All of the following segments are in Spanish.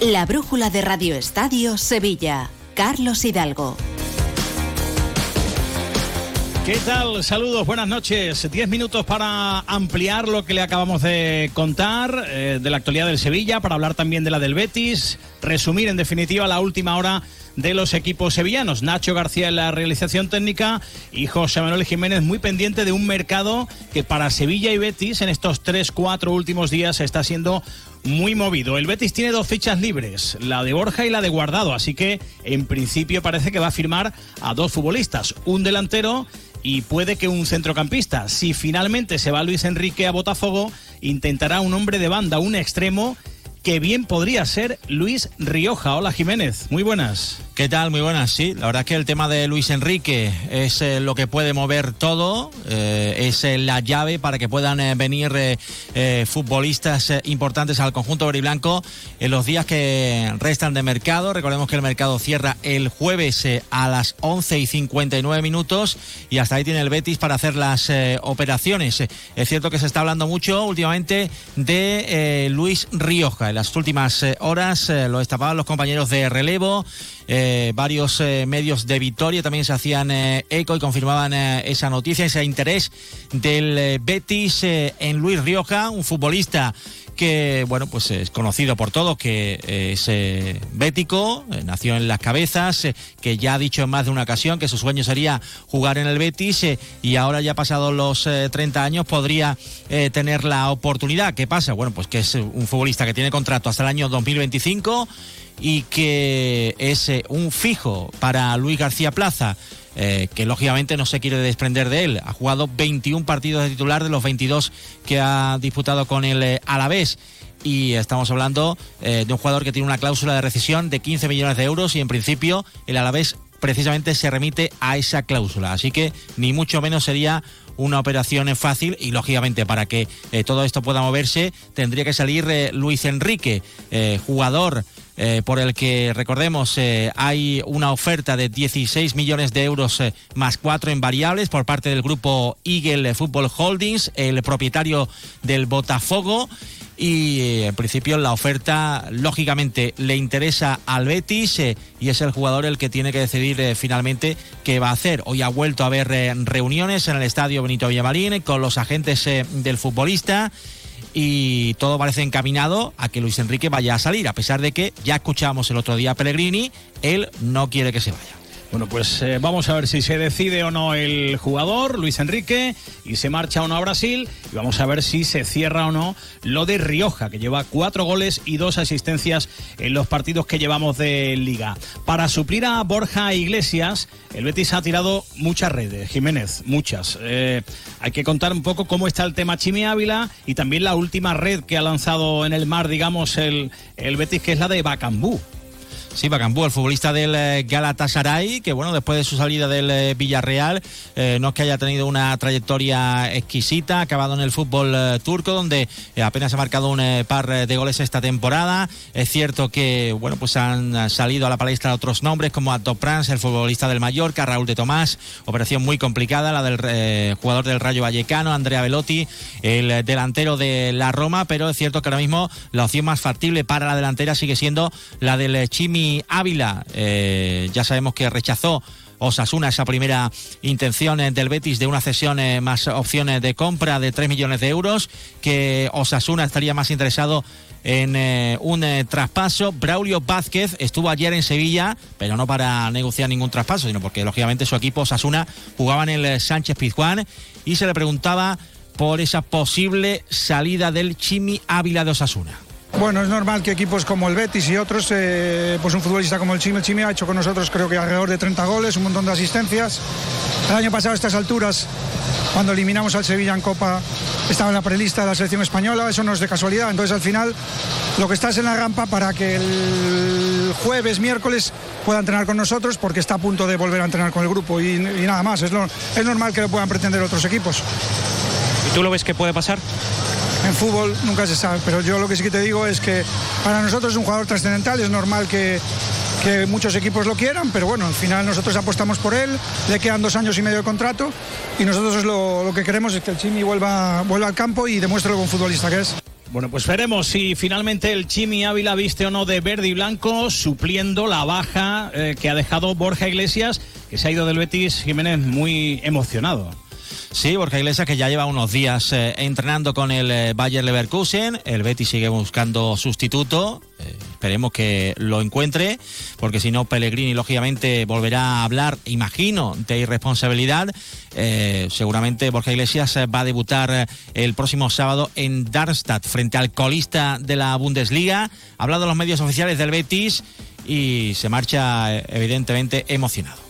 La brújula de Radio Estadio Sevilla. Carlos Hidalgo. ¿Qué tal? Saludos, buenas noches. Diez minutos para ampliar lo que le acabamos de contar eh, de la actualidad del Sevilla, para hablar también de la del Betis, resumir en definitiva la última hora de los equipos sevillanos. Nacho García en la realización técnica y José Manuel Jiménez muy pendiente de un mercado que para Sevilla y Betis en estos tres, cuatro últimos días está siendo muy movido. El Betis tiene dos fichas libres, la de Borja y la de Guardado, así que en principio parece que va a firmar a dos futbolistas, un delantero y puede que un centrocampista. Si finalmente se va Luis Enrique a Botafogo, intentará un hombre de banda, un extremo que bien podría ser Luis Rioja. Hola Jiménez, muy buenas. ¿Qué tal? Muy buenas, sí. La verdad es que el tema de Luis Enrique es eh, lo que puede mover todo, eh, es eh, la llave para que puedan venir futbolistas importantes al conjunto blanco en los días que restan de mercado. Recordemos que el mercado cierra el jueves a las 11 y 59 minutos y hasta ahí tiene el Betis para hacer las operaciones. Es cierto que se está hablando mucho últimamente de Luis Rioja. En las últimas horas lo destapaban los compañeros de relevo. Eh, varios eh, medios de Vitoria también se hacían eh, eco y confirmaban esa noticia, ese interés del Betis en Luis Rioja, un futbolista que bueno pues es conocido por todos que es bético nació en las cabezas que ya ha dicho en más de una ocasión que su sueño sería jugar en el Betis y ahora ya pasados los 30 años podría tener la oportunidad ¿qué pasa? bueno pues que es un futbolista que tiene contrato hasta el año 2025 y que es eh, un fijo para Luis García Plaza. Eh, que lógicamente no se quiere desprender de él. Ha jugado 21 partidos de titular de los 22 que ha disputado con el eh, Alavés. Y estamos hablando de un jugador que tiene una cláusula de rescisión de 15 millones de euros y en principio el Alavés precisamente se remite a esa cláusula. Así que ni mucho menos sería una operación fácil y lógicamente para que todo esto pueda moverse tendría que salir Luis Enrique, jugador eh, por el que, recordemos, eh, hay una oferta de 16 millones de euros eh, más cuatro en variables por parte del grupo Eagle Football Holdings, el propietario del Botafogo. Y en principio la oferta lógicamente le interesa al Betis y es el jugador el que tiene que decidir finalmente qué va a hacer. Hoy ha vuelto a haber reuniones en el estadio Benito Villamarín con los agentes del futbolista y todo parece encaminado a que Luis Enrique vaya a salir, a pesar de que ya escuchamos el otro día a Pellegrini, él no quiere que se vaya. Bueno, pues eh, vamos a ver si se decide o no el jugador, Luis Enrique, y se marcha o no a Brasil. Y vamos a ver si se cierra o no lo de Rioja, que lleva cuatro goles y dos asistencias en los partidos que llevamos de liga. Para suplir a Borja Iglesias, el Betis ha tirado muchas redes, Jiménez, muchas. Eh, hay que contar un poco cómo está el tema Chimi Ávila y también la última red que ha lanzado en el mar, digamos, el, el Betis, que es la de Bacambú. Sí, Bacambú, el futbolista del eh, Galatasaray, que bueno, después de su salida del eh, Villarreal, eh, no es que haya tenido una trayectoria exquisita, acabado en el fútbol turco, donde apenas ha marcado un par de goles esta temporada. Es cierto que, bueno, pues han salido a la palestra otros nombres, como Ato Prans, el futbolista del Mallorca, Raúl de Tomás, operación muy complicada, la del jugador del Rayo Vallecano, Andrea Velotti, el delantero de la Roma, pero es cierto que ahora mismo la opción más factible para la delantera sigue siendo la del Chimi Ávila, eh, ya sabemos que rechazó Osasuna esa primera intención eh, del Betis de una cesión eh, más opciones de compra de 3 millones de euros, que Osasuna estaría más interesado en un traspaso. Braulio Vázquez estuvo ayer en Sevilla, pero no para negociar ningún traspaso, sino porque lógicamente su equipo Osasuna jugaba en el Sánchez Pizjuán y se le preguntaba por esa posible salida del Chimi Ávila de Osasuna. Bueno, es normal que equipos como el Betis y otros, eh, pues un futbolista como el Chimi, el Chimi ha hecho con nosotros creo que alrededor de 30 goles, un montón de asistencias. El año pasado a estas alturas, cuando eliminamos al Sevilla en Copa, estaba en la prelista de la selección española, eso no es de casualidad. Entonces al final lo que está es en la rampa para que el jueves, miércoles pueda entrenar con nosotros porque está a punto de volver a entrenar con el grupo y, nada más. Es, es normal que lo puedan pretender otros equipos. ¿Y tú lo ves que puede pasar? En fútbol nunca se sabe, pero yo lo que sí que te digo es que para nosotros es un jugador trascendental, es normal que, que muchos equipos lo quieran, pero bueno, al final nosotros apostamos por él, le quedan dos años y medio de contrato y nosotros lo, que queremos es que el Chimi vuelva, vuelva al campo y demuestre lo buen futbolista que es. Bueno, pues veremos si finalmente el Chimi Ávila viste o no de verde y blanco, supliendo la baja eh, que ha dejado Borja Iglesias, que se ha ido del Betis Jiménez muy emocionado. Sí, Borja Iglesias que ya lleva unos días eh, entrenando con el eh, Bayer Leverkusen. El Betis sigue buscando sustituto. Eh, esperemos que lo encuentre, porque si no, Pellegrini lógicamente volverá a hablar, imagino, de irresponsabilidad. seguramente Borja Iglesias va a debutar el próximo sábado en Darmstadt frente al colista de la Bundesliga. Ha hablado los medios oficiales del Betis y se marcha evidentemente emocionado.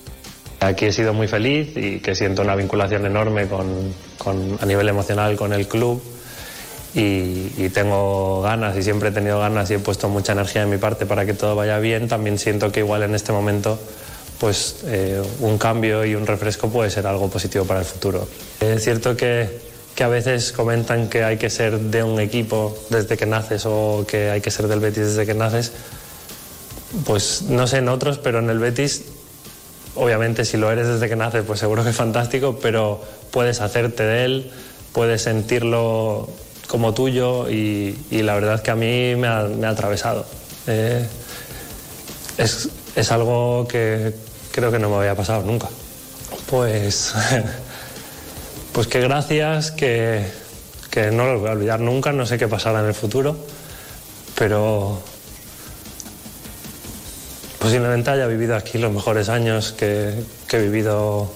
Aquí he sido muy feliz y que siento una vinculación enorme con, a nivel emocional con el club y, tengo ganas y siempre he tenido ganas y he puesto mucha energía de mi parte para que todo vaya bien. También siento que igual en este momento pues eh, un cambio y un refresco puede ser algo positivo para el futuro. Es cierto que, que a veces comentan que hay que ser de un equipo desde que naces o que hay que ser del Betis desde que naces. Pues no sé en otros, pero en el Betis Obviamente si lo eres desde que naces, pues seguro que es fantástico, pero puedes hacerte de él, puedes sentirlo como tuyo y, la verdad es que a mí me ha, atravesado. Eh, es, algo que creo que no me había pasado nunca. Pues, pues que gracias, que, que no lo voy a olvidar nunca, no sé qué pasará en el futuro, pero posiblemente haya vivido aquí los mejores años que, he vivido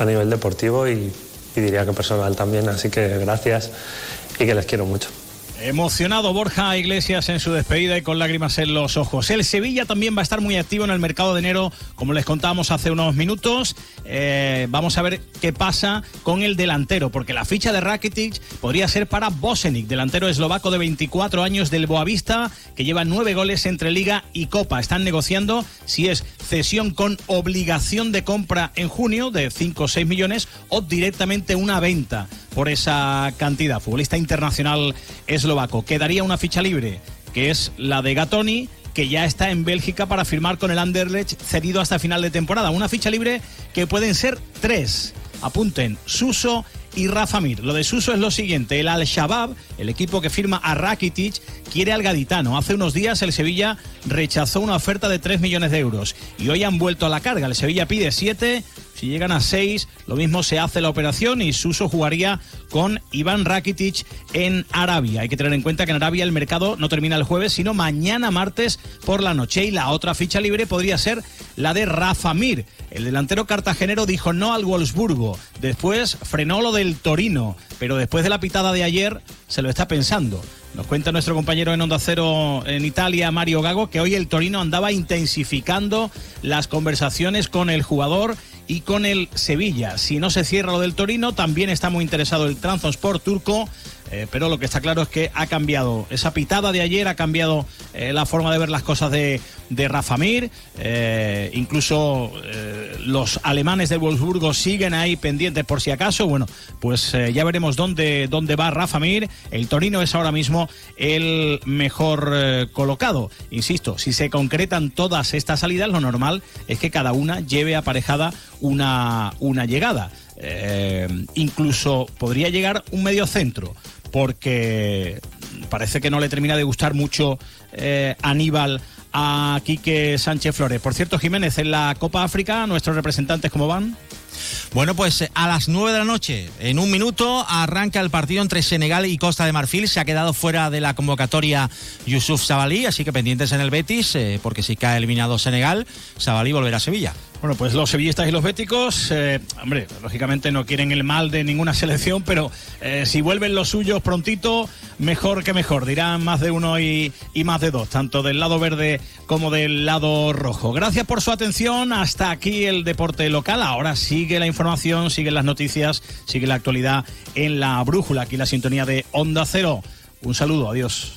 a nivel deportivo y, y diría que personal también. Así que gracias y que les quiero mucho. Emocionado Borja Iglesias en su despedida y con lágrimas en los ojos. El Sevilla también va a estar muy activo en el mercado de enero, como les contábamos hace unos minutos. Eh, vamos a ver qué pasa con el delantero, porque la ficha de Rakitic podría ser para Bosenic, delantero eslovaco de 24 años del Boavista, que lleva nueve goles entre Liga y Copa. Están negociando si es cesión con obligación de compra en junio de 5 o 6 millones o directamente una venta por esa cantidad. Futbolista internacional eslovaco. Quedaría una ficha libre, que es la de Gatoni, que ya está en Bélgica para firmar con el Anderlecht cedido hasta final de temporada. Una ficha libre que pueden ser tres. Apunten, Suso y Rafa Mir. Lo de Suso es lo siguiente, el Al-Shabaab, el equipo que firma a Rakitic, quiere al gaditano. Hace unos días el Sevilla rechazó una oferta de 3 millones de euros y hoy han vuelto a la carga. El Sevilla pide 7, si llegan a 6, lo mismo se hace la operación y Suso jugaría con Iván Rakitic en Arabia. Hay que tener en cuenta que en Arabia el mercado no termina el jueves, sino mañana martes por la noche. Y la otra ficha libre podría ser la de Rafa Mir. El delantero cartagenero dijo no al Wolfsburgo. Después frenó lo del Torino. Pero después de la pitada de ayer se lo está pensando. Nos cuenta nuestro compañero en Onda Cero en Italia, Mario Gago, que hoy el Torino andaba intensificando las conversaciones con el jugador y con el Sevilla. Si no se cierra lo del Torino, también está muy interesado el Transport turco eh, pero lo que está claro es que ha cambiado esa pitada de ayer, ha cambiado eh, la forma de ver las cosas de, de Rafa Mir. Eh, incluso los alemanes de Wolfsburgo siguen ahí pendientes por si acaso. Bueno, pues ya veremos dónde, dónde va Rafa Mir. El Torino es ahora mismo el mejor colocado. Insisto, si se concretan todas estas salidas, lo normal es que cada una lleve aparejada una, una llegada. incluso podría llegar un medio centro porque parece que no le termina de gustar mucho eh, Aníbal a Quique Sánchez Flores. Por cierto, Jiménez, en la Copa África, ¿nuestros representantes cómo van? Bueno, pues eh, a las 9 de la noche, en un minuto, arranca el partido entre Senegal y Costa de Marfil. Se ha quedado fuera de la convocatoria Yusuf Sabalí, así que pendientes en el Betis, eh, porque si cae eliminado Senegal, Sabalí volverá a Sevilla. Bueno, pues los sevillistas y los béticos, eh, hombre, lógicamente no quieren el mal de ninguna selección, pero eh, si vuelven los suyos prontito, mejor que mejor, dirán más de uno y, y, más de dos, tanto del lado verde como del lado rojo. Gracias por su atención, hasta aquí el deporte local, ahora sigue la información, siguen las noticias, sigue la actualidad en la brújula, aquí la sintonía de Onda Cero. Un saludo, adiós.